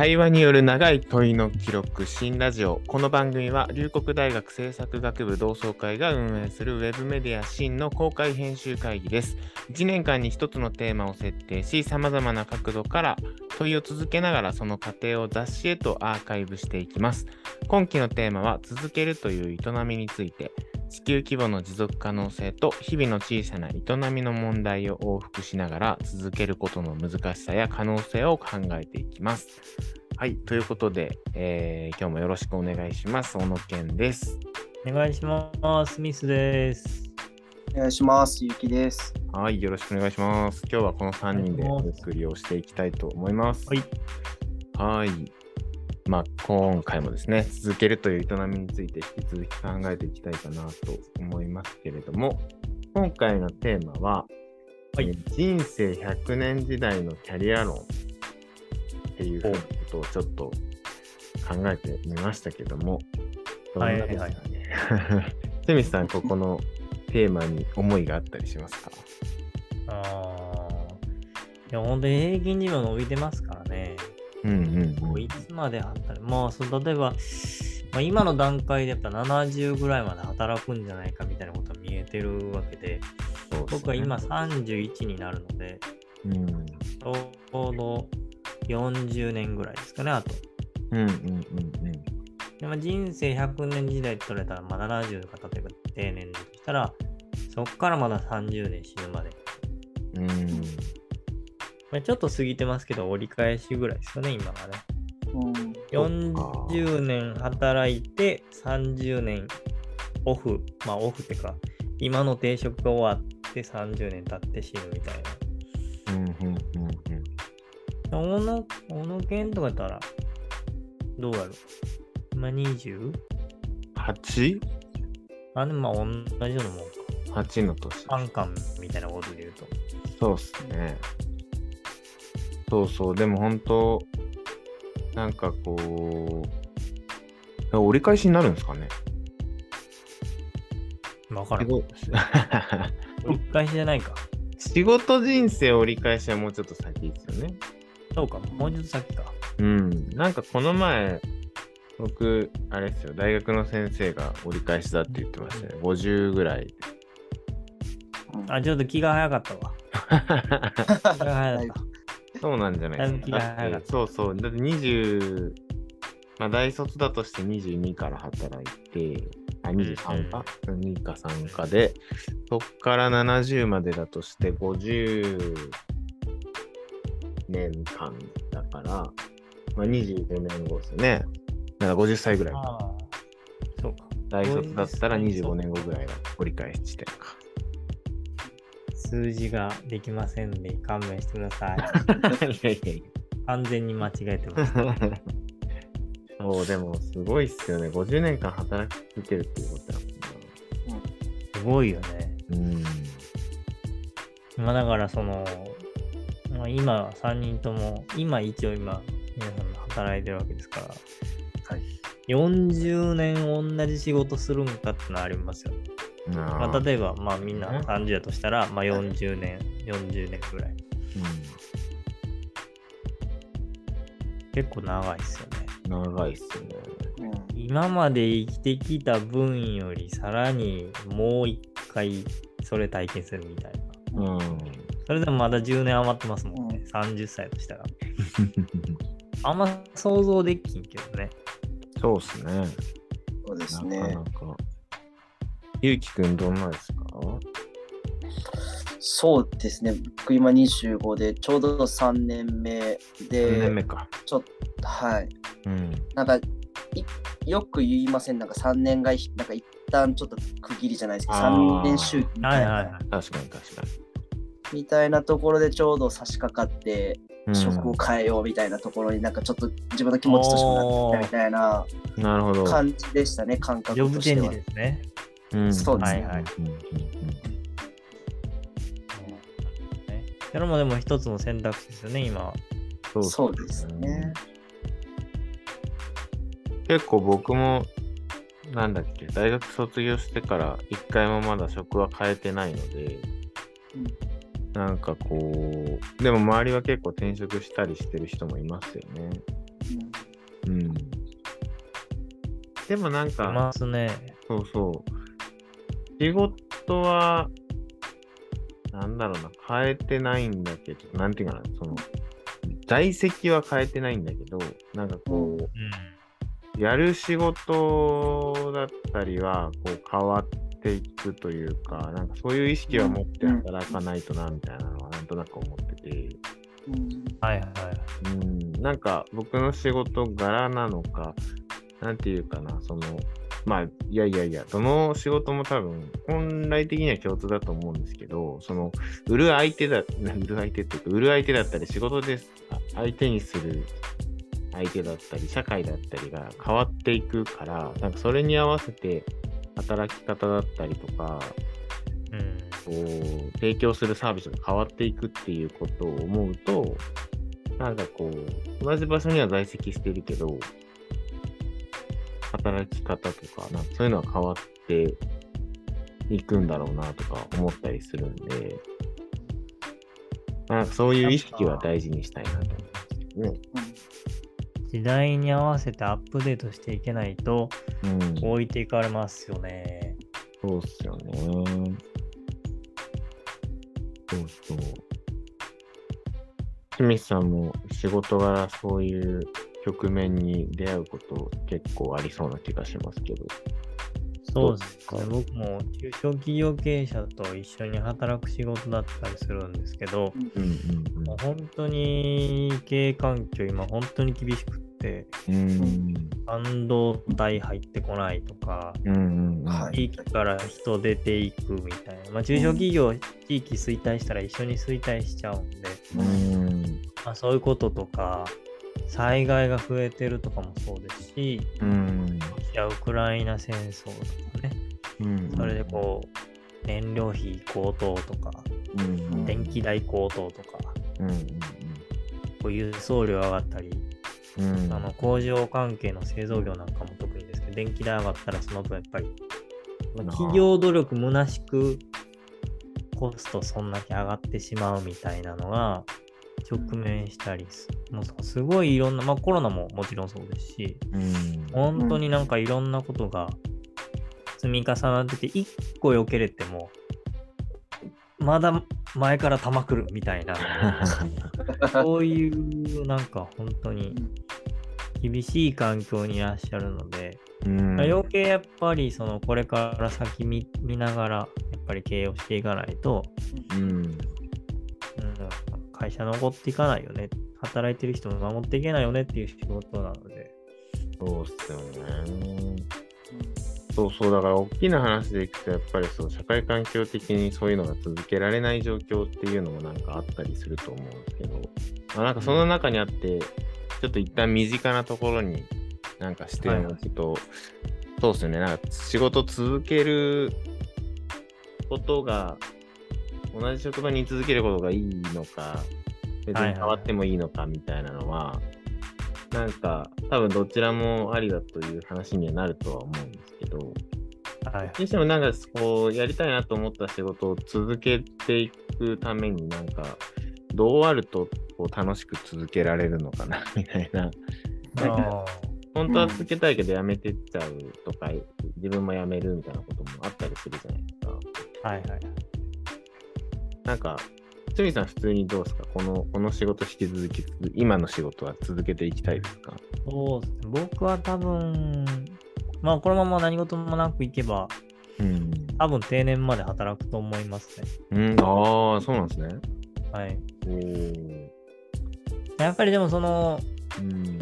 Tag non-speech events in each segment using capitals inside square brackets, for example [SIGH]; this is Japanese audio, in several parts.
対話による長い問いの記録新ラジオ。この番組は龍谷大学政策学部同窓会が運営するウェブメディア新の公開編集会議です。1年間に1つのテーマを設定しさまざまな角度から問いを続けながらその過程を雑誌へとアーカイブしていきます今期のテーマは続けるという営みについて地球規模の持続可能性と日々の小さな営みの問題を往復しながら続けることの難しさや可能性を考えていきます。はい、ということで、えー、今日もよろしくお願いします。小野健です。お願いします。ミスです。お願いします。ゆきです。はい、よろしくお願いします。今日はこの3人でお送りをしていきたいと思います。はい。はい。まあ、今回もですね、続けるという営みについて引き続き考えていきたいかなと思いますけれども、今回のテーマは、はい、人生100年時代のキャリア論っていうことをちょっと考えてみましたけども、どんなですかね？はいはい、[LAUGHS] セミさん、ここのテーマに思いがあったりしますか？ああ、いや、本当に平均寿命伸びてますからね。うんうんうん、いつまで働くまあそ例えば、まあ、今の段階でやっぱ70ぐらいまで働くんじゃないかみたいなことが見えてるわけで、でね、僕は今31になるので、うん、ちょうど40年ぐらいですかね、あと。うんうんうんうん。でまあ、人生100年時代取れたら、まあ、70か例えば定年したら、そこからまだ30年死ぬまで。うんまあ、ちょっと過ぎてますけど、折り返しぐらいですよね、今はね。40年働いて、30年オフ、まあオフってか、今の定職が終わって30年経って死ぬみたいな。うんうんうんうん。小野、小野健とかやったら、どうやる今 20? 8? あ、でもまあ同じようなもんか。8の年。3巻みたいなことで言うと。そうっすね。そうそう、でも本当、なんかこう、折り返しになるんですかね。わからん。[LAUGHS] 折り返しじゃないか。仕事人生折り返しはもうちょっと先ですよね。そうか、もうちょっと先か。うん。なんかこの前、僕、あれですよ、大学の先生が折り返しだって言ってましたね。50ぐらい。あ、ちょっと気が早かったわ。気が早かった。そうなんじゃないですか。そうそう。だって20、まあ大卒だとして22から働いて、あ、23か、うん、?2 か3かで、そっから70までだとして50年間だから、まあ25年後ですよね。だから50歳ぐらいか。そうか。大卒だったら25年後ぐらいが折り返し地点か。数字ができませんで、勘弁してください。[LAUGHS] 完全に間違えてます。[LAUGHS] そう、でもすごいっすよね。50年間働き続けるっていうことだもんな。すごいよね。うん。まあだからその、まあ、今3人とも、今一応今、皆さん働いてるわけですから、はい、40年同じ仕事するんかってのはありますよね。まあ、例えば、まあ、みんな30だとしたら、まあ、40年、40年ぐらい。うん、結構長いっすよね。長いっすね。今まで生きてきた分よりさらにもう一回それ体験するみたいな。うん、それでもまだ10年余ってますもんね。うん、30歳としたら。あんま想像できんけどね。そうっすね。そうですね。なかなかゆうきくんどんなですか？そうですね。僕今25で、ちょうど3年目で、3年目か。ちょっと、はい。うん。なんか、よく言いません。なんか3年が、なんか一旦ちょっと区切りじゃないですけど、3年周期みたいな。はいはいはい。確かに確かに。みたいなところでちょうど差し掛かって、職を変えようみたいなところになんかちょっと自分の気持ちとしてもなってきたみたいな感じでしたね、感覚としては。ですね。うん、そうですね。はいはい。それもでも一つの選択肢ですよね、今そうそうですね。結構僕も、なんだっけ、大学卒業してから一回もまだ職は変えてないので、うん、なんかこう、でも周りは結構転職したりしてる人もいますよね。うん。うん、でもなんか、ますね。そうそう。仕事は、なんだろうな、変えてないんだけど、なんていうかな、その、在籍は変えてないんだけど、なんかこう、うん、やる仕事だったりは、こう変わって、いくというか、なんかそういう意識は持って働かないとな、みたいなのは、なんとなく思ってて、うん、はいはい。うん、なんか僕の仕事柄なのか、なんていうかな、その、まあ、いやいやいや、どの仕事も多分、本来的には共通だと思うんですけど、その、売る相手だ、売る相手っていうか、売る相手だったり、仕事で相手にする相手だったり、社会だったりが変わっていくから、なんかそれに合わせて、働き方だったりとか、うん、こう、提供するサービスが変わっていくっていうことを思うと、なんかこう、同じ場所には在籍してるけど、働き方とか、なんかそういうのは変わっていくんだろうなとか思ったりするんで、なんかそういう意識は大事にしたいなと思いますね。時代に合わせてアップデートしていけないと、置いていかれますよね。そうっすよね。そうそう。清水さんも仕事柄そういう局面に出会うこと結構ありそうな気がしますけど。そうですね。僕も中小企業経営者と一緒に働く仕事だったりするんですけど、うんうんうん、もう本当に経営環境今本当に厳しくって、うん、半導体入ってこないとか、うんうん、地域から人出ていくみたいな、まあ、中小企業、地域衰退したら一緒に衰退しちゃうんで、うん。まあ、そういうこととか、災害が増えてるとかもそうですし、うん、ロシア・ウクライナ戦争とかね、うん、それでこう、燃料費高騰とか、うん、電気代高騰とか、うん、こう輸送量上がったり、うん、あの工場関係の製造業なんかも特にですけど、電気代上がったらその分やっぱり、企業努力虚しくコストそんだけ上がってしまうみたいなのが、直面したりす、もうすごいいろんな、まあコロナももちろんそうですし、うん、本当になんかいろんなことが積み重なってて、一個避けれても、まだ前から玉来るみたいな、[LAUGHS] そういうなんか本当に厳しい環境にいらっしゃるので、うん、余計やっぱりそのこれから先見ながらやっぱり経営をしていかないと、うん、うん、会社残っていかないよね。働いてる人も守っていけないよねっていう仕事なので。そうっすよね。そうそう、だから大きな話でいくと、やっぱりそう社会環境的にそういうのが続けられない状況っていうのもなんかあったりすると思うんですけど、まあ、なんかその中にあって、ちょっと一旦身近なところになんか視点を置くと、はい、そうっすよね、なんか仕事続けることが同じ職場に居続けることがいいのか、別に変わってもいいのかみたいなのは、はいはい、なんか多分どちらもありだという話にはなるとは思うんですけど、はい、にしてもなんかこうやりたいなと思った仕事を続けていくためになんかどうあるとこう楽しく続けられるのかなみたいな。本当は続けたいけどやめてっちゃうとか、自分もやめるみたいなこともあったりするじゃないですか。はいはい。なんか、つみさん普通にどうですか？このこの仕事引き続き、今の仕事は続けていきたいですか？そうですね。僕は多分、まあこのまま何事もなくいけば、うん、多分定年まで働くと思いますね。うん、ああ、そうなんですね。はい。やっぱりでもその、うん、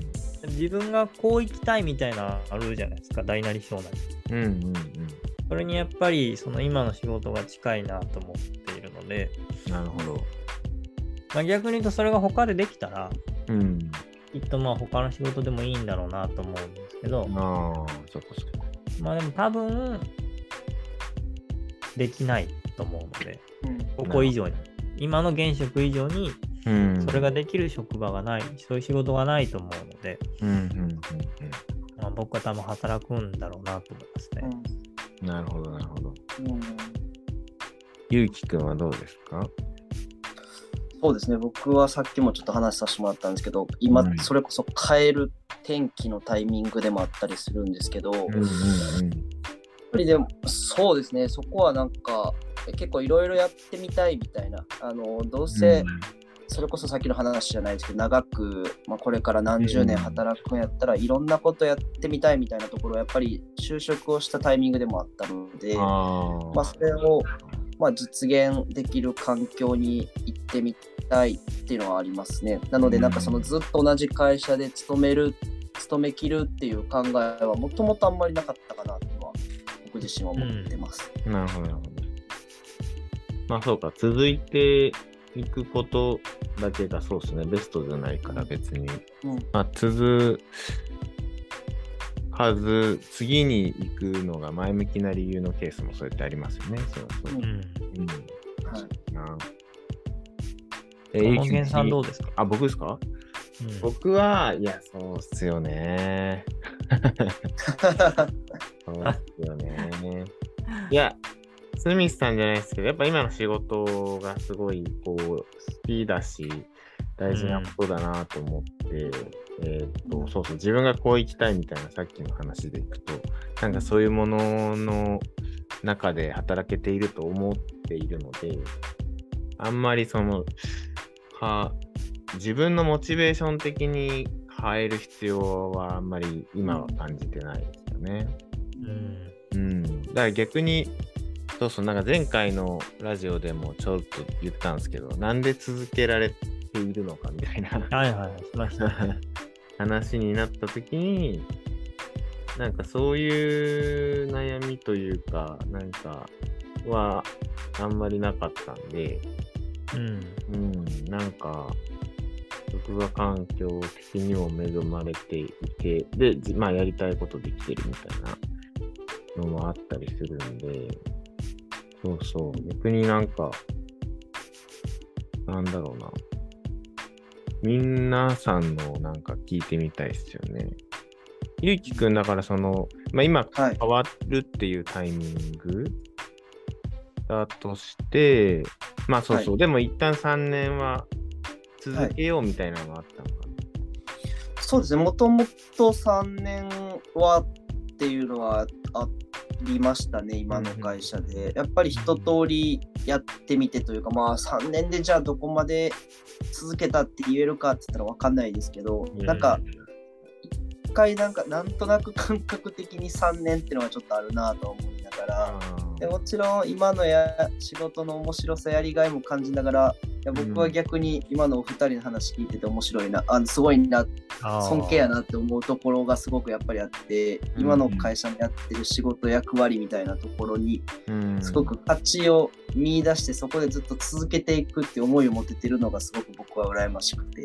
自分がこう生きたいみたいなあるじゃないですか、大なり小なり。うんうんうん。それにやっぱりその今の仕事が近いなと思ってで、なるほど。まあ、逆に言うとそれが他でできたら、うん、きっとまあ他の仕事でもいいんだろうなと思うんですけど、ああ、そこそこ。まあでも多分、できないと思うので、うん、ここ以上に、今の現職以上に、それができる職場がない、そういう仕事がないと思うので、まあ、僕は多分働くんだろうなと思いますね。うん、なるほど、なるほど。ゆうきくんはどうですか？そうですね、僕はさっきもちょっと話させてもらったんですけど、今、それこそ変える転機のタイミングでもあったりするんですけど、うんうんうん、やっぱりでもそうですね。そこはなんか結構いろいろやってみたいみたいな。あのどうせ、それこそさっきの話じゃないですけど長く、まあ、これから何十年働くんやったら、いろんなことやってみたいみたいなところはやっぱり就職をしたタイミングでもあったのでまあ、それを、まあ、実現できる環境に行ってみたいっていうのはありますね。なのでなんかそのずっと同じ会社で勤める勤めきるっていう考えはもともとあんまりなかったかなとは僕自身は思ってます。うん、なるほどなるほど。まあそうか続いていくことだけがそうですね、ベストじゃないから別に。うん、まあ、続かず、次に行くのが前向きな理由のケースもそうやってありますよね。そうそう。うん。うん、はい。なえー、ゆきさんどうですか？あ、僕ですか、うん、僕は、いや、そうっすよね。[LAUGHS] そうっすよね。いや、スミスさんじゃないですけど、やっぱ今の仕事がすごい、こう、好きだし、大事なことだなと思って、うん、えっと、そうそう、自分がこう生きたいみたいなさっきの話でいくと、なんかそういうものの中で働けていると思っているので、あんまりその、は、自分のモチベーション的に変える必要はあんまり今は感じてないですよね。うん。うん。だから逆にそうそう、なんか前回のラジオでもちょっと言ったんですけど、なんで続けられているのかみたいなはいはい、しました、[LAUGHS] 話になった時に、なんかそういう悩みというか、なんかはあんまりなかったんで、うん、うん、なんか、職場環境的にも恵まれていて、で、まあやりたいことできてるみたいなのもあったりするんで、そうそう。逆になんか、なんだろうな。皆さんのなんか聞いてみたいですよね。ゆうきくんだからその、まあ、今変わるっていうタイミングだとして、はい、まあそうそう、はい、でも一旦3年は続けようみたいなのがあったのかな、はい、そうですね、もともと3年はっていうのはあっりましたね、今の会社で。やっぱり一通りやってみてというか、まあ3年でじゃあどこまで続けたって言えるかって言ったら分かんないですけど、なんか、一回なんかなんとなく感覚的に3年っていうのがちょっとあるなと思いながら、でもちろん今のや仕事の面白さやりがいも感じながらや僕は逆に今のお二人の話聞いてて面白いな、あすごいな、尊敬やなって思うところがすごくやっぱりあって、今の会社にやってる仕事役割みたいなところに、すごく価値を見出してそこでずっと続けていくって思いを持ててるのがすごく僕は羨ましくて、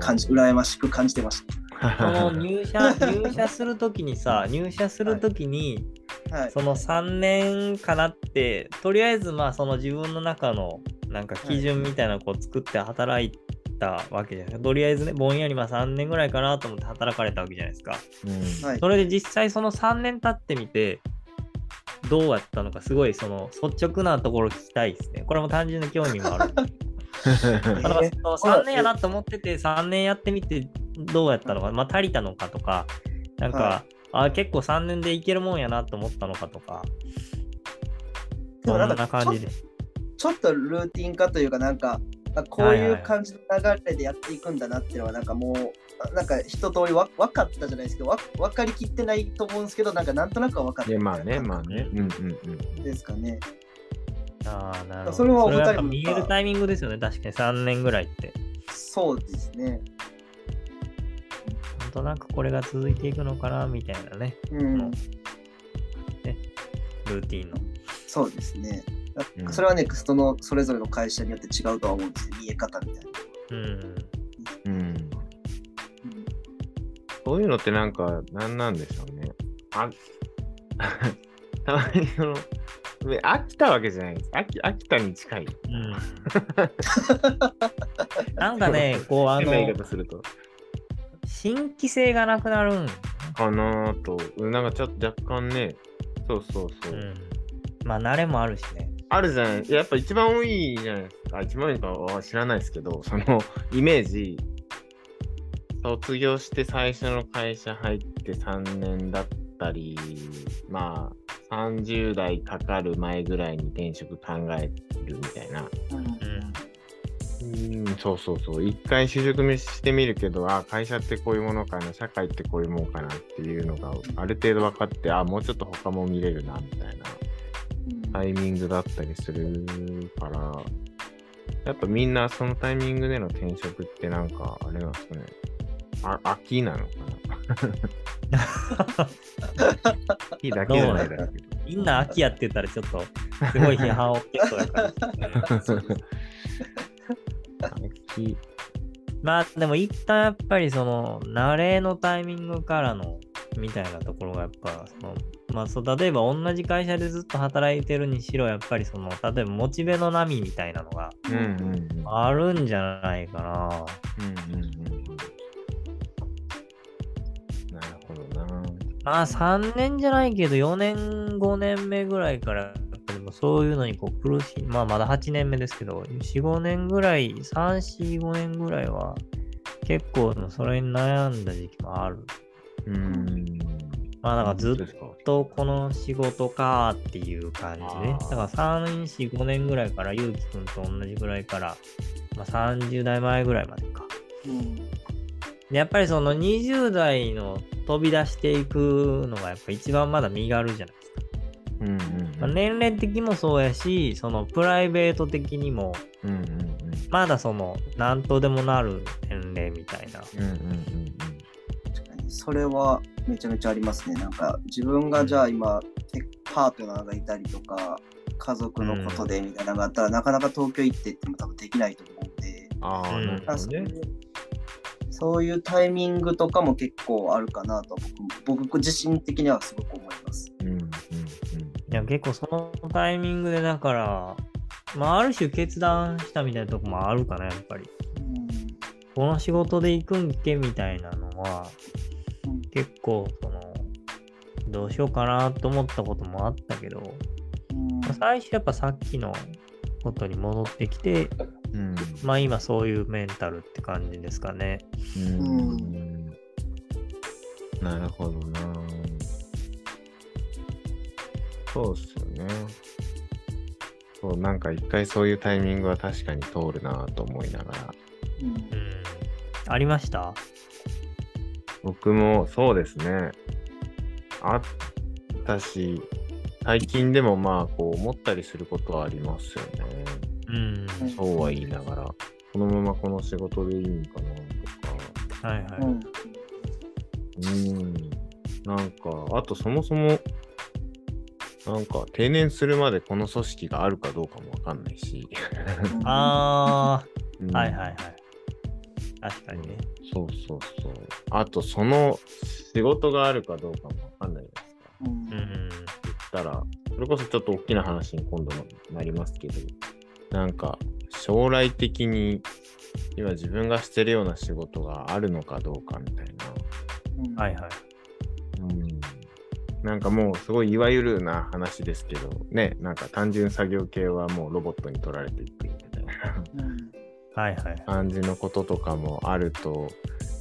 感じ羨ましく感じてました。その入社 [LAUGHS] 入社するときにさ、入社するときに、はい、その3年かなって、とりあえずまあその自分の中のなんか基準みたいなのを作って働いたわけじゃないですか。とりあえずね、ぼんやりまあ3年ぐらいかなと思って働かれたわけじゃないですか。うん、それで実際その3年経ってみて、どうやったのか、すごいその率直なところ聞きたいですね。これも単純な興味もある。[LAUGHS] 3年やなと思ってて、3年やってみてどうやったのか、まあ足りたのかとか、なんか、はい、あ結構3年でいけるもんやなと思ったのかとか、どんな感じでちょっとルーティン化というか、なんか、こういう感じの流れでやっていくんだなっていうのは、なんかもう、なんか一通りわ分かったじゃないですけど、わ分かりきってないと思うんですけど、なんかなんとなくは分かってまあね、まあね。うんうんうん。ですかね。ああ、なるほど。それはお二人見えるタイミングですよね、確かに3年ぐらいって。そうですね。なんとなくこれが続いていくのかな、みたいなね。うん。ね、ルーティンの。そうですね。それはね、そのそれぞれの会社によって違うとは思うんですよ、見え方みたいな。うん。うん。そういうのってなんか、何なんでしょうね。あ [LAUGHS] たまにその、飽きたわけじゃないです。飽き飽きたに近い。うん、[LAUGHS] なんかね、こう、あの、言い方すると新規性がなくなるん？かなと、なんかちょっと若干ね、そうそうそう。うん、まあ、慣れもあるしね。あるじゃない。やっぱ一番多いじゃないですか。一番多いかは知らないですけど、そのイメージ、卒業して最初の会社入って3年だったり、まあ、30代かかる前ぐらいに転職考えるみたいな。うん、そうそうそう。一回就職してみるけど、あ、会社ってこういうものかな、社会ってこういうものかなっていうのがある程度分かって、あ、もうちょっと他も見れるな、みたいなタイミングだったりするから、やっぱみんなそのタイミングでの転職ってなんか、あれなんですかね。あ、秋なのかな秋だけじゃないだろうけど。[LAUGHS] みんな秋やってたらちょっと、すごい批判を受けそうやから。[LAUGHS] 秋。まあでも一旦やっぱりその慣れのタイミングからのみたいなところがやっぱそのまあそう例えば同じ会社でずっと働いてるにしろやっぱりその例えばモチベの波みたいなのがあるんじゃないかな。うんうんうんまあ3年じゃないけど4年5年目ぐらいからそういうのにこう苦しい。まあまだ8年目ですけど45年ぐらい345年ぐらいは結構それに悩んだ時期もある。うん。まあだからずっとこの仕事かっていう感じね。だから345年ぐらいからゆうきくんと同じぐらいから、まあ、30代前ぐらいまでか、うん、やっぱりその20代の飛び出していくのがやっぱ一番まだ身軽じゃないですか。うんうんうんまあ、年齢的にもそうやし、そのプライベート的にも、うんうんうん、まだその何とでもなる年齢みたいな。うんうんうんうん、それはめちゃめちゃありますね。なんか自分がじゃあ今、うん、パートナーがいたりとか、家族のことでみたいなのがあったら、うん、なかなか東京行ってっても多分できないと思うんで。ああ、なるほどね。そういうタイミングとかも結構あるかなと僕僕自身的にはすごく思います。いや結構そのタイミングでだから、まあ、ある種決断したみたいなとこもあるかなやっぱり。うん、この仕事で行くんけみたいなのは、うん、結構そのどうしようかなと思ったこともあったけど、うんまあ、最初やっぱさっきのことに戻ってきて、うん、まあ今そういうメンタルって感じですかね。うん。なるほどな。そうっすよね。そう、なんか一回そういうタイミングは確かに通るなと思いながら。うん。ありました？僕もそうですね。あったし、最近でもまあこう思ったりすることはありますよね。うん、そうは言いながら、このままこの仕事でいいんかなとか。はいはい。うん。なんか、あとそもそも、なんか定年するまでこの組織があるかどうかもわかんないし。ああ、うん、はいはいはい。確かにね。そうそうそう。あとその仕事があるかどうかもわかんないですか。うん。言ったら、それこそちょっと大きな話に今度なりますけど、なんか将来的に今自分がしてるような仕事があるのかどうかみたいな。はいはい。うん。なんかもうすごいいわゆるな話ですけど、ね、なんか単純作業系はもうロボットに取られていくみたいな、はいはい、感じのこととかもあると、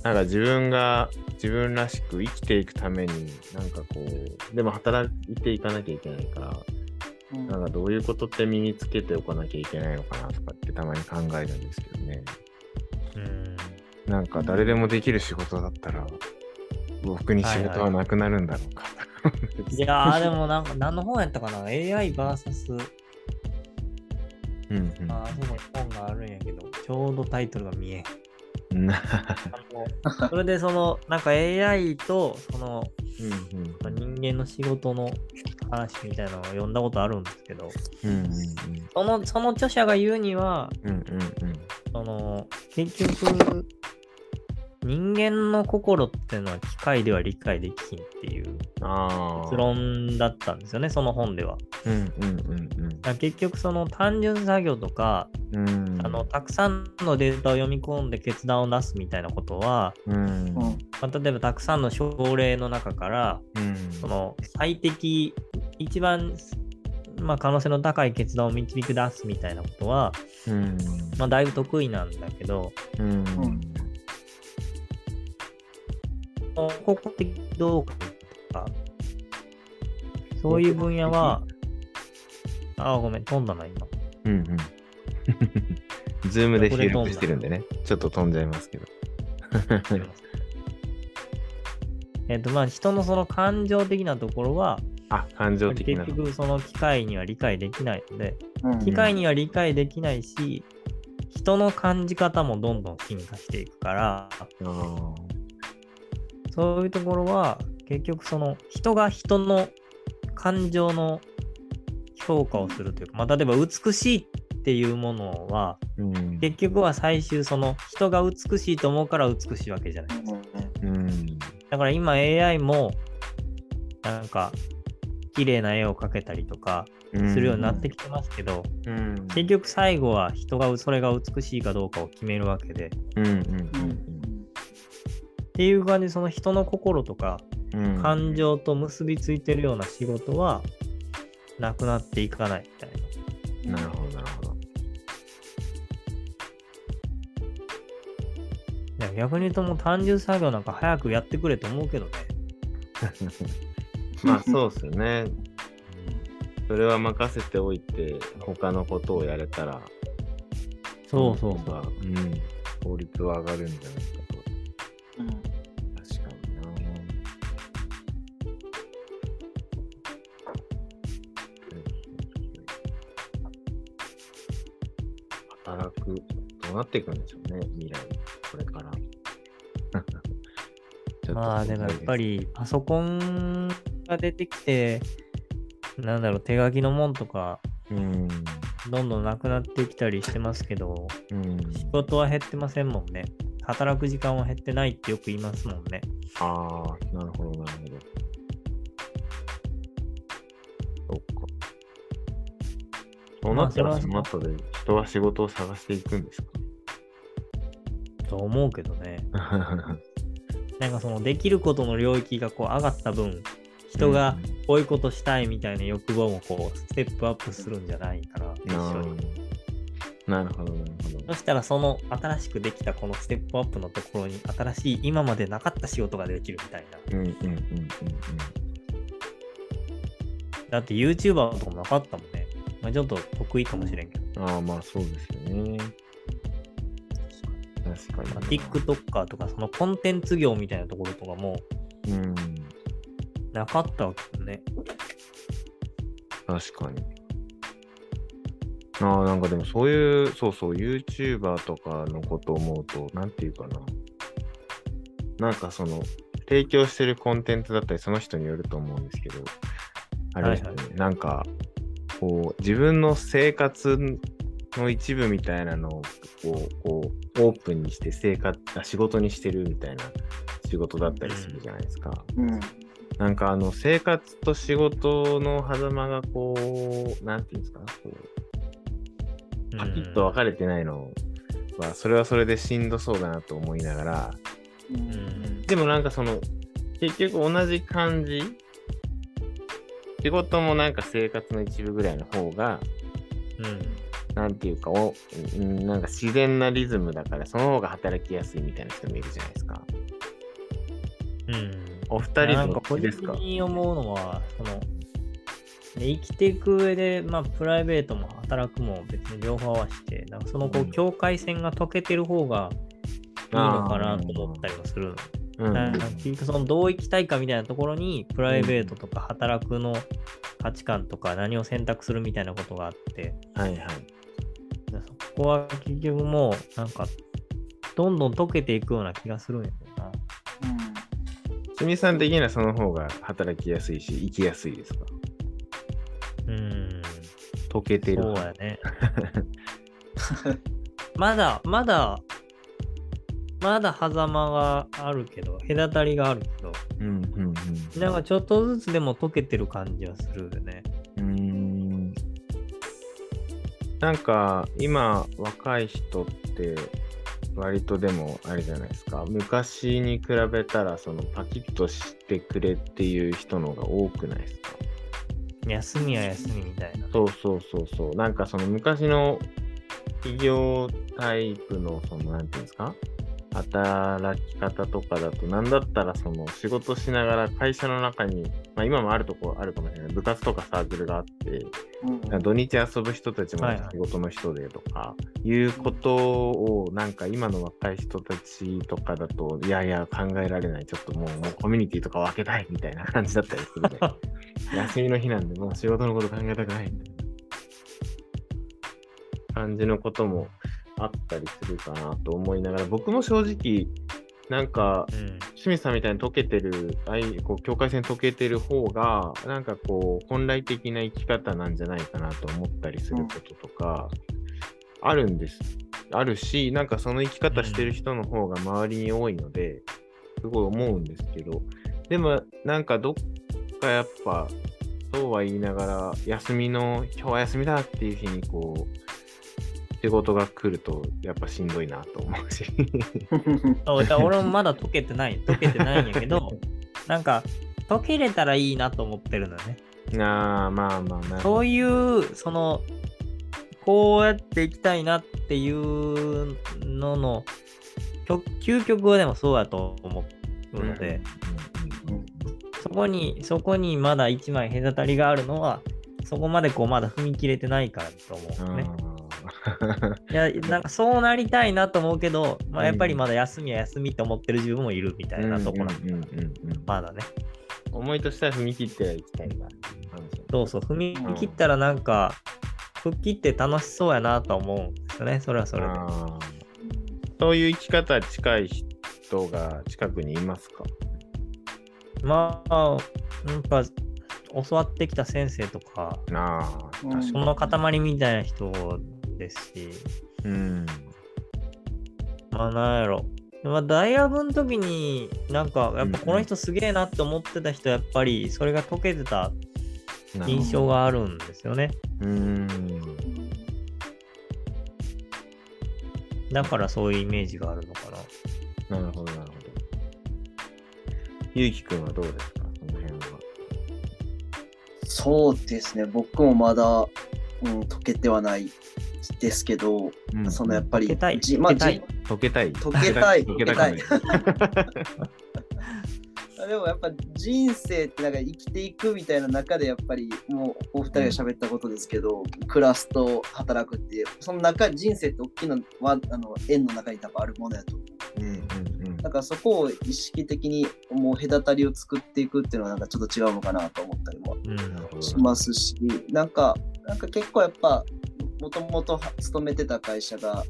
なんか自分が自分らしく生きていくために、なんかこう、でも働いていかなきゃいけないから、なんかどういうことって身につけておかなきゃいけないのかなとかってたまに考えるんですけどね。うん。なんか誰でもできる仕事だったら、僕に仕事はなくなるんだろうか。はいやーでもなんか何の本やったかな ?AIVS うんうん、あそこに本があるんやけど、ちょうどタイトルが見えん。[LAUGHS] それでそのなんか AI とその、うんうん、人間の仕事の話みたいなのを読んだことあるんですけど、うんうんうん、そのその著者が言うには、うんうんうん、その結局人間の心っていうのは機械では理解できひんっていう結論だったんですよね、その本では。うんうんうんうん、結局その単純作業とか、うん、あのたくさんのデータを読み込んで決断を出すみたいなことは、うん。まあ、例えばたくさんの症例の中から、うん、その最適一番まあ、可能性の高い決断を導き出すみたいなことは、うん。まあ、だいぶ得意なんだけど、うん国的動か、そういう分野は、あ、ごめん、飛んだな、今。うんうん。[LAUGHS] ズームで収録してるんでね、ちょっと飛んじゃいますけど。えっと、まあ、人のその感情的なところは、あ、感情的な。結局、その機械には理解できないので、機械には理解できないし、人の感じ方もどんどん進化していくから、そういうところは、結局その人が人の感情の評価をするというか、まあ、例えば美しいっていうものは、うん、結局は最終その人が美しいと思うから美しいわけじゃないですか。うん、だから今 AI もなんか綺麗な絵を描けたりとかするようになってきてますけど、うん、結局最後は人がそれが美しいかどうかを決めるわけで。っていう感じでその人の心とか感情と結びついてるような仕事はなくなっていかないみたいな。なるほどなるほど。逆に言うともう単純作業なんか早くやってくれと思うけどね。[LAUGHS] まあそうっすよね。それは任せておいて、他のことをやれたら、そうそうそう。うん、効率は上がるんじゃないかっていくんでしょうね、未来、これから。[LAUGHS] まあでもやっぱりパソコンが出てきて、なんだろう、手書きのもんとか、うん、どんどんなくなってきたりしてますけど、うん、仕事は減ってませんもんね。働く時間は減ってないってよく言いますもんね。ああ、なるほど、なるほど。そっか。そうなったら、その後で人は仕事を探していくんですか？と思うけどね。[LAUGHS] [LAUGHS] なんかそのできることの領域がこう上がった分、人がこういうことしたいみたいな欲望もこうステップアップするんじゃないかな、一緒に。なるほど、なるほど。そしたらその新しくできたこのステップアップのところに新しい今までなかった仕事ができるみたいな。うんうんうんうんうん。だって YouTuber とかもなかったもんね。まあ、ちょっと得意かもしれんけど。ああ、まあそうですよね。確かに。まあ、TikToker とかそのコンテンツ業みたいなところとかも、うん、なかったわけね。確かに。ああ、なんかでもそういう、そうそう、YouTuber とかのことを思うと、なんていうかな。なんかその、提供してるコンテンツだったり、その人によると思うんですけど、あれですね、はいはい、なんか、こう、自分の生活の一部みたいなのを、こう、こうオープンにして生活、仕事にしてるみたいな仕事だったりするじゃないですか。うん、なんかあの生活と仕事の狭間がこう、なんていうんですか、こう、パキッと分かれてないのは、それはそれでしんどそうだなと思いながら、うん、でもなんかその、結局同じ感じ、仕事もなんか生活の一部ぐらいの方が、うん、なんていうかお、なんか自然なリズムだから、その方が働きやすいみたいな人もいるじゃないですか。うん。お二人の個人的に思うのは、その、生きていく上で、まあ、プライベートも働くも別に両方合わせて、なんかそのこう境界線が解けてる方がいいのかなと思ったりもする。うん、なんか結局そのどう生きたいかみたいなところにプライベートとか働くの価値観とか何を選択するみたいなことがあって、はいはい、そこは結局もうなんかどんどん解けていくような気がするんやけどな。すみさん的にはその方が働きやすいし、生きやすいですか？うん。溶けてる。そうやね。まだ、まだ、まだ狭間があるけど、隔たりがあるけど、うんうんうん、なんかちょっとずつでも溶けてる感じはするよね。なんか、今、若い人って、割とでもあれじゃないですか昔に比べたらそのパキッとしてくれっていう人のが多くないですか？休みは休みみたいな。そうそうそうそう。なんかその昔の企業タイプのそのなんていうんですか？働き方とかだと、なんだったらその仕事しながら会社の中に、まあ、今もあるとこあるかもしれない、部活とかサークルがあって、うん、土日遊ぶ人たちも仕事の人でとか、はい、いうことを、なんか今の若い人たちとかだと、いやいや考えられない、ちょっともうもうコミュニティとか分けたいみたいな感じだったりするね。[LAUGHS] 休みの日なんで、もう仕事のこと考えたくないみたいな感じのこともあったりするかなと思いながら、僕も正直、なんか、うん、清水さんみたいに溶けてる、あいこう境界線溶けてる方が、なんかこう、本来的な生き方なんじゃないかなと思ったりすることとか、あるんです。あるし、なんかその生き方してる人の方が周りに多いので、すごい思うんですけど、でもなんかどっかやっぱ、そうは言いながら、休みの、今日は休みだっていう日にこう、仕事が来るとやっぱしんどいなと思うし。[LAUGHS] 俺もまだ解けてない解けてないんやけど [LAUGHS] なんか解けれたらいいなと思ってるのね。ああまあまあそういうそのこうやっていきたいなっていうのの究極はでもそうやと思うので、そこにそこにまだ1枚隔たりがあるのはそこまでこうまだ踏み切れてないからと思うね。[LAUGHS] いや、なんかそうなりたいなと思うけど、まあ、やっぱりまだ休みは休みと思ってる自分もいるみたいなところなんだ。まだね。思いとしては踏み切っていきたいな。そうそう、踏み切ったらなんか、復帰って楽しそうやなと思うんですよね、それはそれで。そういう生き方近い人が近くにいますか？まあ、なんか、教わってきた先生とか、あその塊みたいな人ですし、うん。まあ、なんやろ。まあ、大学の時になんかやっぱこの人すげえなって思ってた人やっぱりそれが解けてた印象があるんですよね。うんだからそういうイメージがあるのかな。なるほど、なるほど。ゆうきくんはどうですか？その辺は。そうですね。僕もまだ、うん、解けてはないですけど、うん、そのやっぱり、溶けたい。まあ、溶けたい。溶けたい。溶けたい。[LAUGHS] でもやっぱ人生ってなんか生きていくみたいな中でやっぱりもうお二人が喋ったことですけど、うん、暮らすと働くっていうその中人生って大きなあの円の中に多分あるものやと思う。うんうんうん、だからそこを意識的にもう隔たりを作っていくっていうのはなんかちょっと違うのかなと思ったりもしますし、うん、なんかなんか結構やっぱもともと勤めてた会社が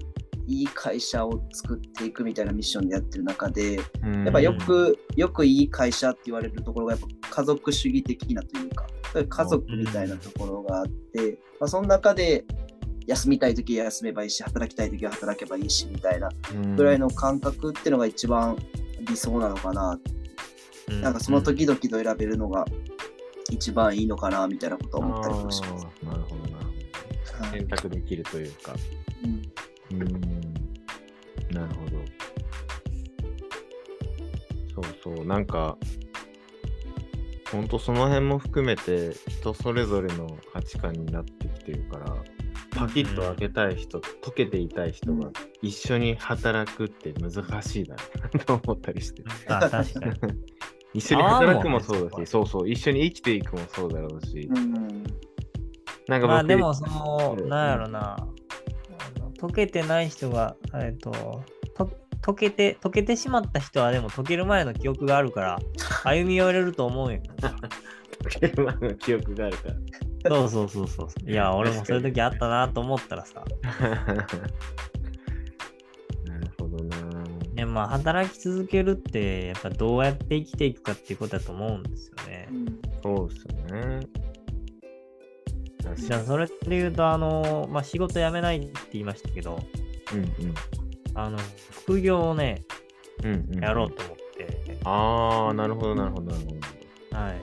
いい会社を作っていくみたいなミッションでやってる中で、やっぱよく、よくいい会社って言われるところが、やっぱ家族主義的なというか、家族みたいなところがあって、まあ、その中で休みたい時は休めばいいし、働きたい時は働けばいいしみたいなぐらいの感覚っていうのが一番理想なのかな。なんかその時々と選べるのが一番いいのかなみたいなことを思ったりもします。なるほどな。選択できるというか。うん。うんなるほど。そうそう。なんか、ほんとその辺も含めて人それぞれの価値観になってきてるから、パキッと開けたい人、溶けていたい人が一緒に働くって難しいなと思ったりして。あ、確かに。[LAUGHS] 一緒に働くもそうだし、そうそう、一緒に生きていくもそうだろうし。うんなんかまあでもその、なんやろな、溶けてない人が、えっと、と溶けて、溶けてしまった人はでも溶ける前の記憶があるから、[LAUGHS] 歩み寄れると思うよ。溶ける前の記憶があるから。そうそうそうそう。いや、俺もそういう時あったなと思ったらさ。[LAUGHS] なるほどな。でまあ、働き続けるって、やっぱどうやって生きていくかっていうことだと思うんですよね。うん、そうですよね。じゃあ、それで言うと、あの、まあ、仕事辞めないって言いましたけど、うんうん。あの、副業をね、うんうん、やろうと思って。ああ、なるほど、なるほど、なるほど。はい。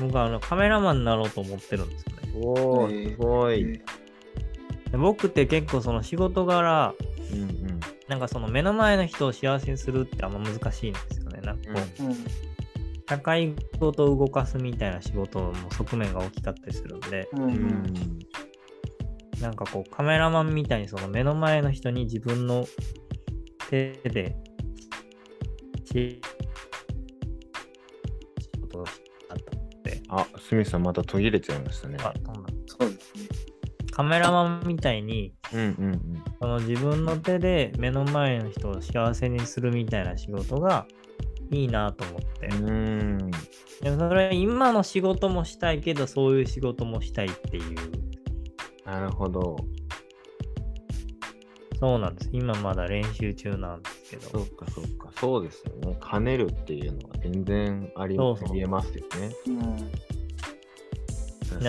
僕はあのカメラマンになろうと思ってるんですよね。おー、すごい。僕って結構その仕事柄、うんうん、なんかその目の前の人を幸せにするってあんま難しいんですよね。なんかこう、うん社会ごと動かすみたいな仕事の側面が大きかったりするんで、うん、なんかこうカメラマンみたいにその目の前の人に自分の手で仕事をしたって。あ、スミスさんまた途切れちゃいましたね。あそうですね。カメラマンみたいに、うんうんその自分の手で目の前の人を幸せにするみたいな仕事がいいなと思って。うん。でもそれは今の仕事もしたいけど、そういう仕事もしたいっていう。なるほど。そうなんです。今まだ練習中なんですけど。そうかそうか。そうですよね。兼ねるっていうのは全然ありそうえますよね。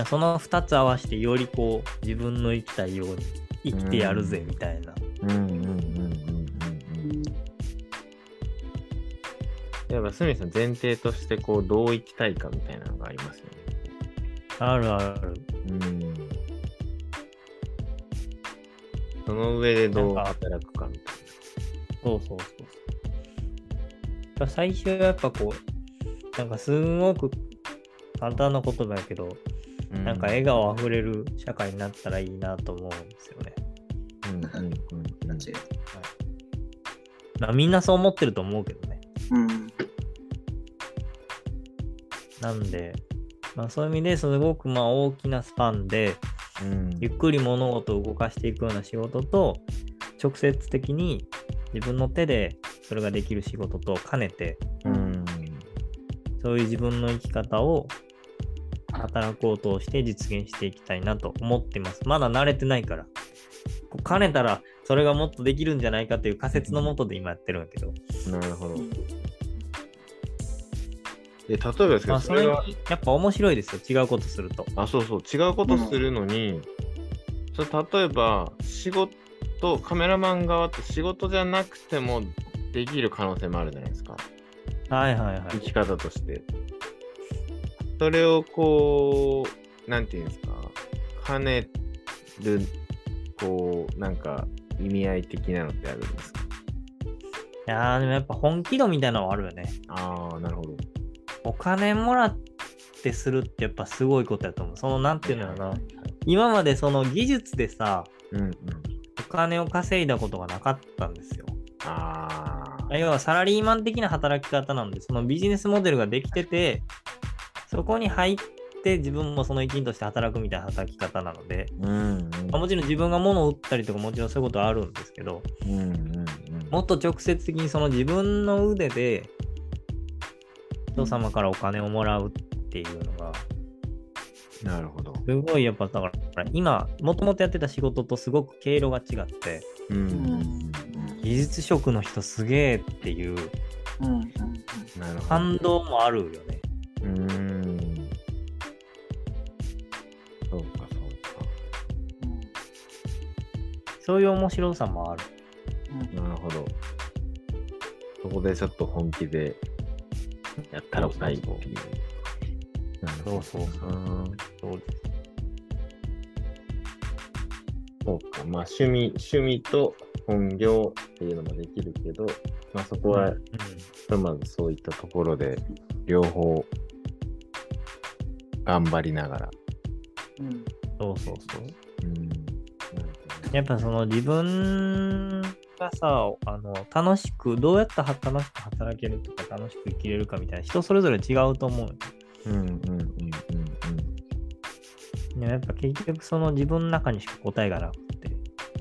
その2つ合わせてよりこう自分の生きたいように生きてやるぜみたいな。うんうんやっぱスミさん前提としてこうどう生きたいかみたいなのがありますよね。あるある。うん。その上でどう働くかみたいそうそうそうそう。最初はやっぱこう、なんかすんごく簡単な言葉やけど、な。なんか笑顔あふれる社会になったらいいなと思うんですよね。うんうんうんうん間違えまあみんなそう思ってると思うけどね。た。うん。なんで、まあそういう意味ですごくまあ大きなスパンで、うんゆっくり物事を動かしていくような仕事と、直接的に自分の手でそれができる仕事と兼ねて、うんそういう自分の生き方を働こうとして実現していきたいなと思っています。まだ慣れてないから。兼ねたらそれがもっとできるんじゃないかという仮説のもとで今やってるんだけど。なるほど。で例えばですけど、まあそれは、やっぱ面白いですよ。違うことすると。あ、そうそう、違うことするのに、それ例えば、仕事、カメラマン側って仕事じゃなくてもできる可能性もあるじゃないですか。はいはいはい生。き方として。それをこう、なんていうんですか、兼ねる、こう、なんか意味合い的なのってあるんですか？いやーでもやっぱ本気度みたいなのはあるよね。ああ、なるほど。お金もらってするってやっぱすごいことやと思う。そのなんていうのかな。今までその技術でさ、うんうん。お金を稼いだことがなかったんですよ。ああ。要はサラリーマン的な働き方なんで、そのビジネスモデルができてて、そこに入って自分もその一員として働くみたいな働き方なので、うんうん。まあもちろん自分が物を売ったりとかもちろんそういうことはあるんですけど、うんうんうん。もっと直接的にその自分の腕で人様からお金をもらうっていうのが、なるほど。すごいやっぱだから今、もともとやってた仕事とすごく経路が違って、うん。技術職の人すげえっていううん。感動もあるよね。うーん。そうか、そうか。そういう面白さもある。なるほど。そこでちょっと本気でやったらないっていう。なるほどそうそうそううんそうです。そうか。まあ趣味、趣味と本業っていうのもできるけど、まあそこは、うんひとまずそういったところで両方頑張りながら。うん。そうそうそう。うん。やっぱその自分がさ、あの楽しく、どうやったら楽しく働けるとか楽しく生きれるかみたいな人それぞれ違うと思う。うんうんうんうんでもやっぱ結局その自分の中にしか答えがなくて。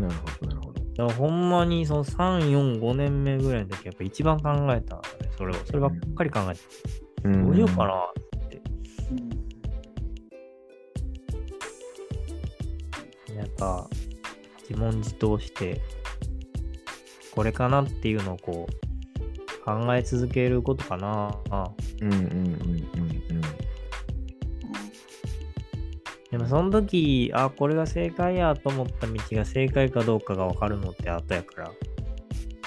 うん。なるほど、なるほど。だからほんまにその3、4、5年目ぐらいの時やっぱ一番考えたのね、それを。そればっかり考えて、うんどうしようかなって。やっぱ自問自答して、これかなっていうのをこう考え続けることかな。うんうんうんうんうん。でもその時、あ、これが正解やと思った道が正解かどうかが分かるのって後やから、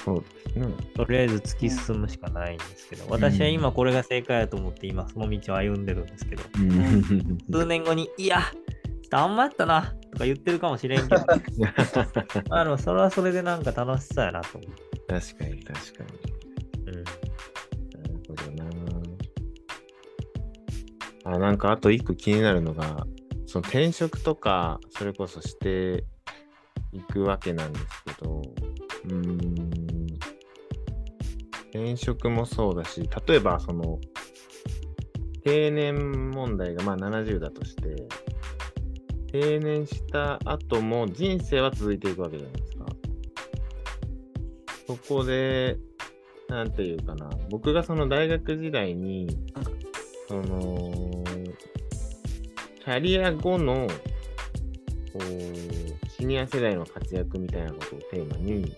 そうですね。とりあえず突き進むしかないんですけど、私は今これが正解やと思って今その道を歩んでるんですけど、うん数年後に、いや、ちょっとあんまやったなとか言ってるかもしれんけど、[LAUGHS] あの、それはそれでなんか楽しそうやなと思確かに確かに。う。うん。なるほどな。あ、なんかあと一個気になるのが、その転職とか、それこそしていくわけなんですけど、うーん。転職もそうだし、例えばその、定年問題がまあ70だとして、定年した後も人生は続いていくわけじゃないですか。そこで、なんていうかな、僕がその大学時代に、その、キャリア後の、こう、シニア世代の活躍みたいなことをテーマに、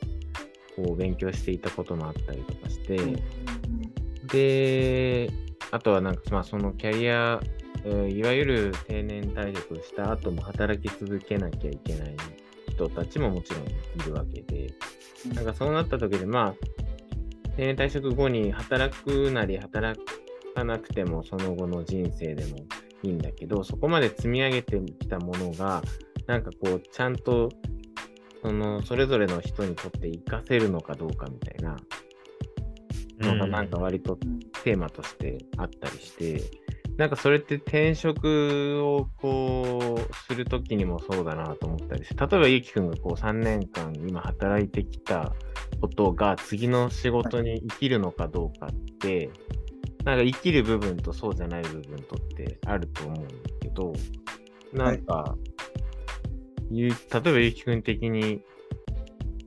こう、勉強していたこともあったりとかして、で、あとはなんか、まあ、そのキャリア、いわゆる定年退職した後も働き続けなきゃいけない人たちももちろんいるわけで、なんかそうなった時で、まあ、定年退職後に働くなり働かなくてもその後の人生でもいいんだけど、そこまで積み上げてきたものが、なんかこう、ちゃんと、その、それぞれの人にとって活かせるのかどうかみたいなのが、なんか割とテーマとしてあったりして、なんかそれって転職をこうするときにもそうだなと思ったりして、例えばゆきくんがこう3年間今働いてきたことが次の仕事に生きるのかどうかって、なんか生きる部分とそうじゃない部分とってあると思うんだけど、なんか、はい、例えばゆきくん的に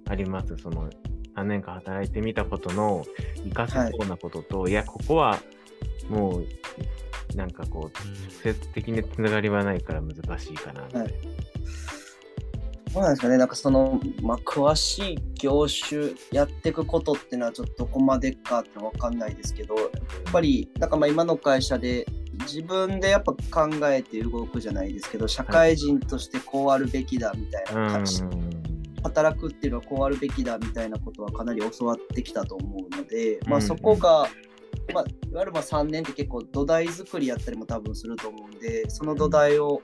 あります？その3年間働いてみたことの生かせそうなことと、はい、いや、ここはもうなんかこう、直接的ながりはないから難しいかな、はい。そうなんですかね、なんかその、まあ、詳しい業種やっていくことっていうのはちょっとどこまでかって分かんないですけど、やっぱり、なんかまあ今の会社で自分でやっぱ考えて動くじゃないですけど、社会人としてこうあるべきだみたいな感じ。働くっていうのはこうあるべきだみたいなことはかなり教わってきたと思うので、まあ、そこがまあ、いわゆるまあ3年って結構土台作りやったりも多分すると思うんで、その土台を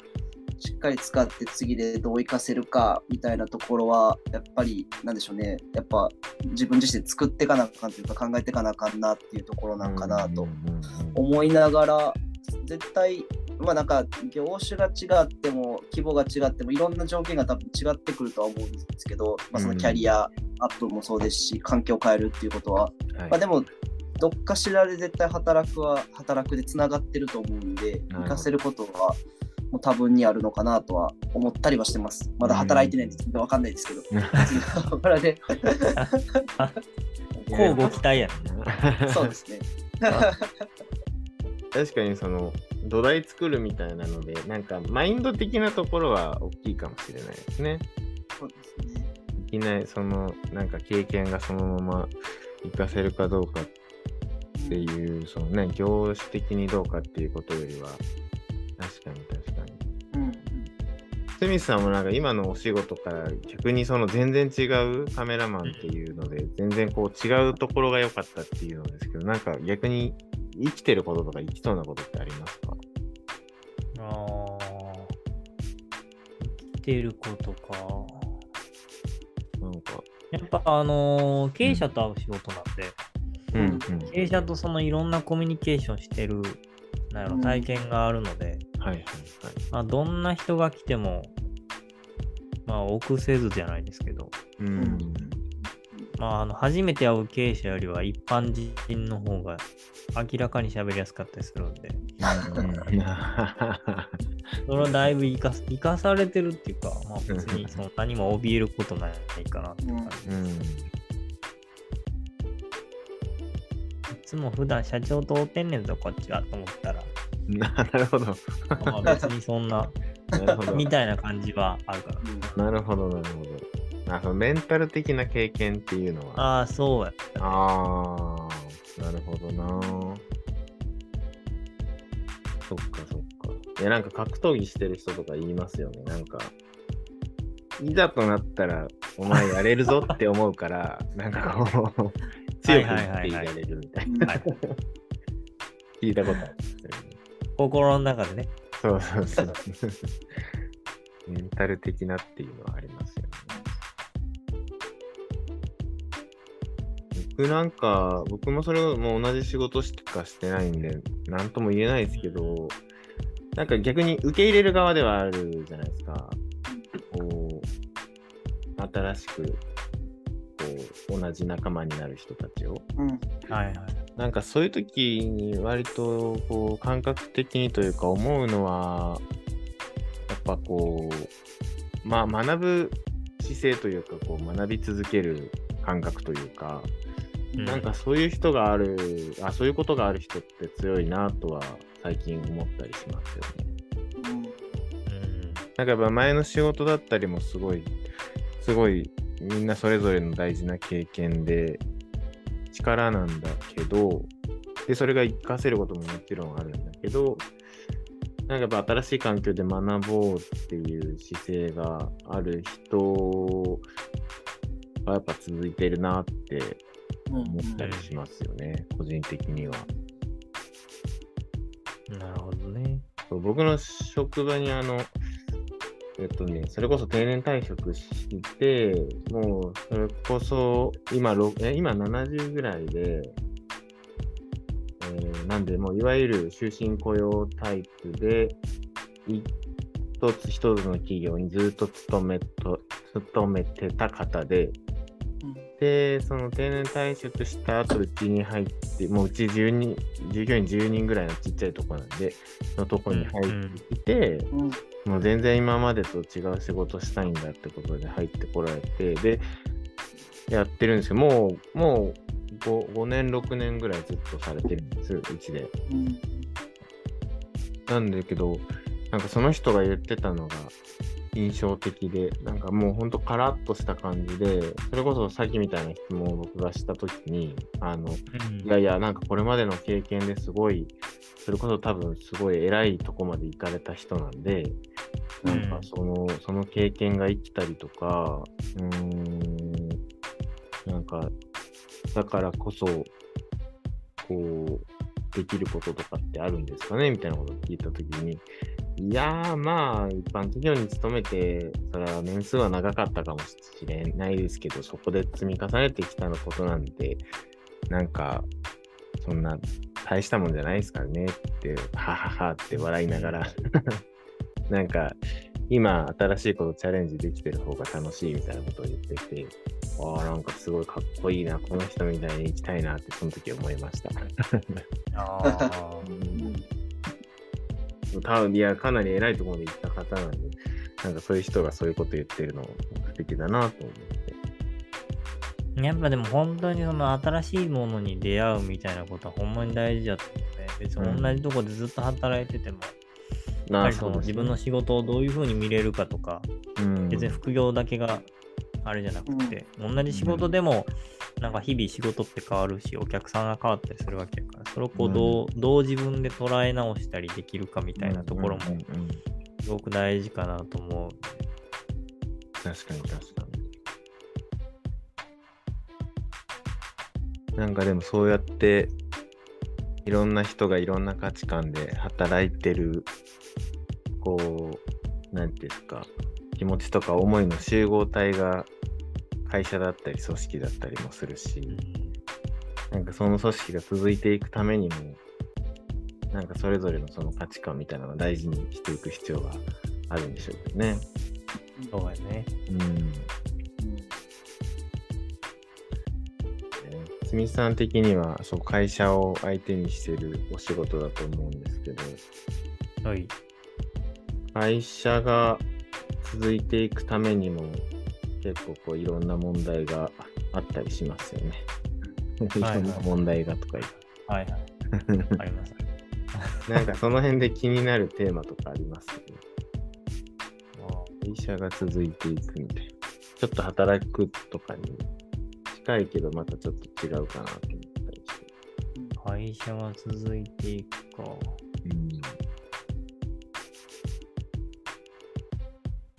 しっかり使って次でどう活かせるかみたいなところは、やっぱりなんでしょうね、やっぱ自分自身作っていかなあかんというか考えていかなあかんなっていうところなんかなと思いながら、絶対まあなんか業種が違っても規模が違ってもいろんな条件が多分違ってくるとは思うんですけど、まあ、そのキャリアアップもそうですし、環境を変えるっていうことは、まあ、でもどっかしらで絶対働くは働くでつながってると思うんで、行かせることはもう多分にあるのかなとは思ったりはしてます。まだ働いてないんで、わかんないですけど。からで。[LAUGHS] 交互期待やな。そうですね。確かにその土台作るみたいなので、なんかマインド的なところは大きいかもしれないですね。そうですね。いきなりそのなんか経験がそのまま活かせるかどうかっっていう、そのね、業種的にどうかっていうことよりは、確かに確かに。うん。スミスさんもなんか今のお仕事から逆にその全然違うカメラマンっていうので、全然こう違うところが良かったっていうのですけど、なんか逆に生きてることとか生きそうなことってありますか？ああ、生きてることか。なんか。やっぱあのー、経営者と会う仕事なんで、うん、経営者とそのいろんなコミュニケーションしてるなんやろ体験があるので、はいはいはい。まあ、どんな人が来ても、まあ、臆せずじゃないですけど、うん。まあ、あの初めて会う経営者よりは一般人の方が明らかに喋りやすかったりするんで、それはだいぶ生か生かされてるっていうか、まあ、別にその何も怯えることないかなって感じです。うんつも普段社長とてんねんぞ、こっちはと思ったら。[LAUGHS] なるほど。まあ別にそんな、みたいな感じはあるから。なるほど、なるほど。あそのメンタル的な経験っていうのは。ああ、そうやった、ね。ああ、なるほどな。そっかそっか。いや、なんか格闘技してる人とか言いますよね。なんか、いざとなったら、お前やれるぞって思うから、なんかこう、強く言っていられるみたいな。聞いたことある、ね。心の中でね。そうそうそう。メンタル的なってい。うのはありますよね。僕なんか、僕もそれも同じ仕事しかしてない。んで、なんとも言えない。ですけど、なんか逆に受け入れる側ではあるじゃない。ですか。こう、新しく、同じ仲間になる人たちを。うん。はいはい。なんかそういう時に割とこう感覚的にというか思うのはやっぱこうまあ学ぶ姿勢というかこう学び続ける感覚というか、うなんかそういう人があるあそういうことがある人って強いなとは最近思ったりしますよね。うん。うん。なんかやっぱ前の仕事だったりもすごいすごいみんなそれぞれの大事な経験で力なんだけどでそれが活かせることももちろんあるんだけどなんかやっぱ新しい環境で学ぼうっていう姿勢がある人がやっぱ続いてるなってうん。思ったりしますよね、個人的には。なるほどね。そう僕の職場にあの、えっとね、それこそ定年退職して、もうそれこそ今ろえ今70ぐらいで、えーなんでもういわゆる終身雇用タイプで、一つ一つの企業にずっと勤めと勤めてた方で、で、その定年退職した後、うちに入って、もううち10人、従業員10人ぐらいのちっちゃいとこなんで、そのとこに入ってきて、うん。もう全然今までと違う仕事したいんだってことで入ってこられて、で、やってるんですけど、もう、もう 5, 5年、6年ぐらいずっとされてるんです、うちで。うん。なんだけど、なんかその人が言ってたのが印象的で、なんかもうほんとカラッとした感じで、それこそさっきみたいな質問を僕がしたときに、あの、いやいや、なんかこれまでの経験ですごい、それこそ多分すごい偉いとこまで行かれた人なんで、なんかその、その経験が生きたりとか、うーん、なんか、だからこそ、こう、できることとかってあるんですかね？みたいなことを聞いたときに、いやー、まあ、一般企業に勤めて、それは年数は長かったかもしれないですけど、そこで積み重ねてきたのことなんで、なんか、そんな大したもんじゃないですからねって、はははって笑いながら、なんか、今、新しいことチャレンジできてる方が楽しいみたいなことを言ってて、ああ、なんかすごいかっこいいな、この人みたいに生きたいなって、その時思いました。[LAUGHS] ああ。多分いや、かなり偉いところで行った方なんで、なんかそういう人がそういうこと言ってるの素敵だなと思って。やっぱでも本当にその新しいものに出会うみたいなことはほんまに大事だと思うね。別に同じとこでずっと働いてても、やっぱりその自分の仕事をどういうふうに見れるかとか、うん、別に副業だけがあれじゃなくて、同じ仕事でも、なんか日々仕事って変わるし、お客さんが変わったりするわけやから、それをこうどう,、どう自分で捉え直したりできるかみたいなところもうんうんうんすごく大事かなと思う。確かに確かに。なんかでもそうやっていろんな人がいろんな価値観で働いてるこうなんていうんですか気持ちとか思いの集合体が会社だったり組織だったりもするしなんかその組織が続いていくためにもなんかそれぞれのその価値観みたいなのを大事にしていく必要があるんでしょうけどね。そうやね。うんスミスさん的にはそう会社を相手にしてるお仕事だと思うんですけどはい。会社が続いていくためにも結構こういろんな問題があったりしますよね。いはいろんな問題がとかはいはい。[LAUGHS] あります。なんかその辺で気になるテーマとかありますよね。会社が続いていくみたいな。ちょっと働くとかに近いけどまたちょっと違うかなと思ったりして。会社が続いていくか。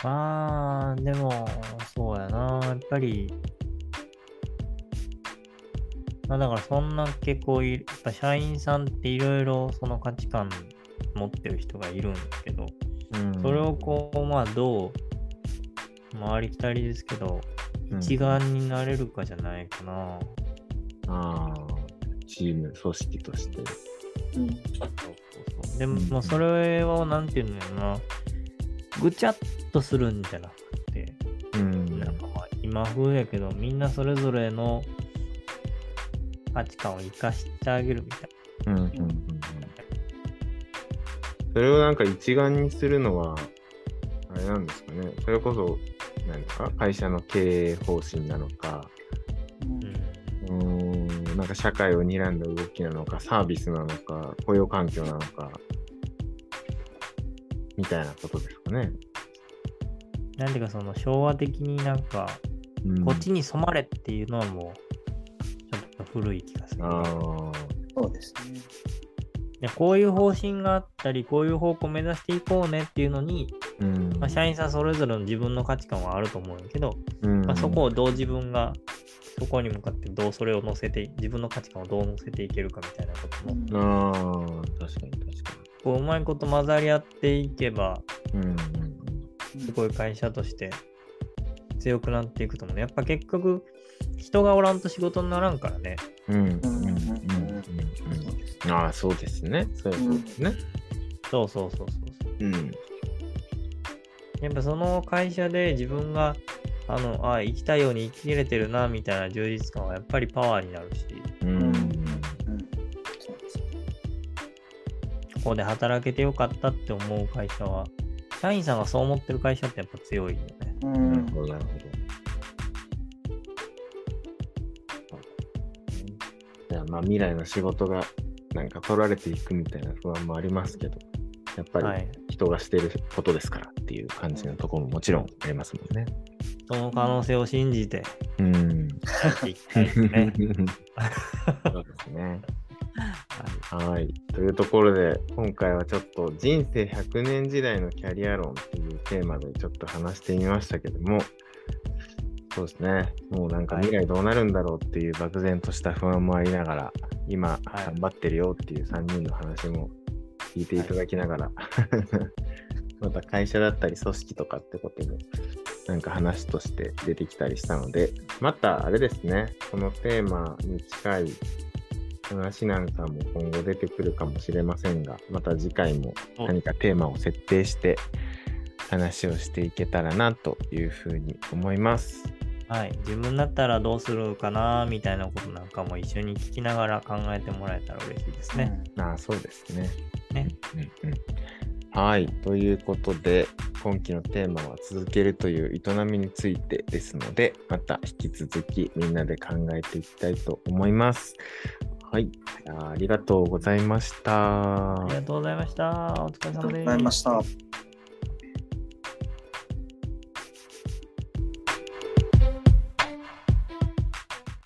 まあ、でも、そうやな。やっぱり、まあだからそんな結構い、やっぱ社員さんっていろいろその価値観持ってる人がいるんですけど、うんそれをこう、まあどう、回りきたりですけど、うん一丸になれるかじゃないかな。ああ、チーム、組織として。うんそうそうそうでうんも、それを、なんていうのやろな、ぐちゃっとするんじゃなくて、うんなんかまあ今今風やけど、みんなそれぞれの価値観を生かしてあげるみたいな。うんうんうんうん。それをなんか一丸にするのは、あれなんですかね。それこそ、何ですか？会社の経営方針なのか、うん、うんなんか社会を睨んだ動きなのか、サービスなのか、雇用環境なのか、みたいなことですかね。なんていうか、その昭和的になんか、うん、こっちに染まれっていうのはもう、古い気がする。あそうですね。でこういう方針があったり、こういう方向を目指していこうねっていうのに、うんまあ、社員さんそれぞれの自分の価値観はあると思うんやけど、うんまあ、そこをどう自分がそこに向かってどうそれを乗せて、自分の価値観をどう乗せていけるかみたいなことも。ああ、確かに確かに。こううまいこと混ざり合っていけば、うん、すごい会社として強くなっていくと思うね。やっぱ結局、人がおらんと仕事にならんからね。うん。うん。うん。うん。ああ、そうですね。そうですね。そうそうそうそう。うん。やっぱその会社で自分が、あの、あ生きたいように生きれてるな、みたいな充実感はやっぱりパワーになるし。うん。ここで働けてよかったって思う会社は、社員さんがそう思ってる会社ってやっぱ強いよね。うん。なるほど、なるほど。まあ、未来の仕事がなんか取られていくみたいな不安もありますけど、やっぱり人がしてることですからっていう感じのところももちろんありますもんね。その可能性を信じて、うん。[LAUGHS] [LAUGHS] [LAUGHS] そうですね。はい。というところで、今回はちょっと人生100年時代のキャリア論っていうテーマでちょっと話してみましたけども、そうですね。もうなんか未来どうなるんだろうっていう漠然とした不安もありながら、今頑張ってるよっていう3人の話も聞いていただきながら、[LAUGHS] また会社だったり組織とかってこともなんか話として出てきたりしたので、またあれですね、このテーマに近い話なんかも今後出てくるかもしれませんが、また次回も何かテーマを設定して話をしていけたらなというふうに思います。はい、自分だったらどうするかなみたいなことなんかも一緒に聞きながら考えてもらえたら嬉しいですね。うん、あそうですね。ね、うんうん。はい、ということで、今期のテーマは続けるという営みについてですので、また引き続きみんなで考えていきたいと思います。はい、ありがとうございました。ありがとうございました。お疲れ様です。ありがとうございました。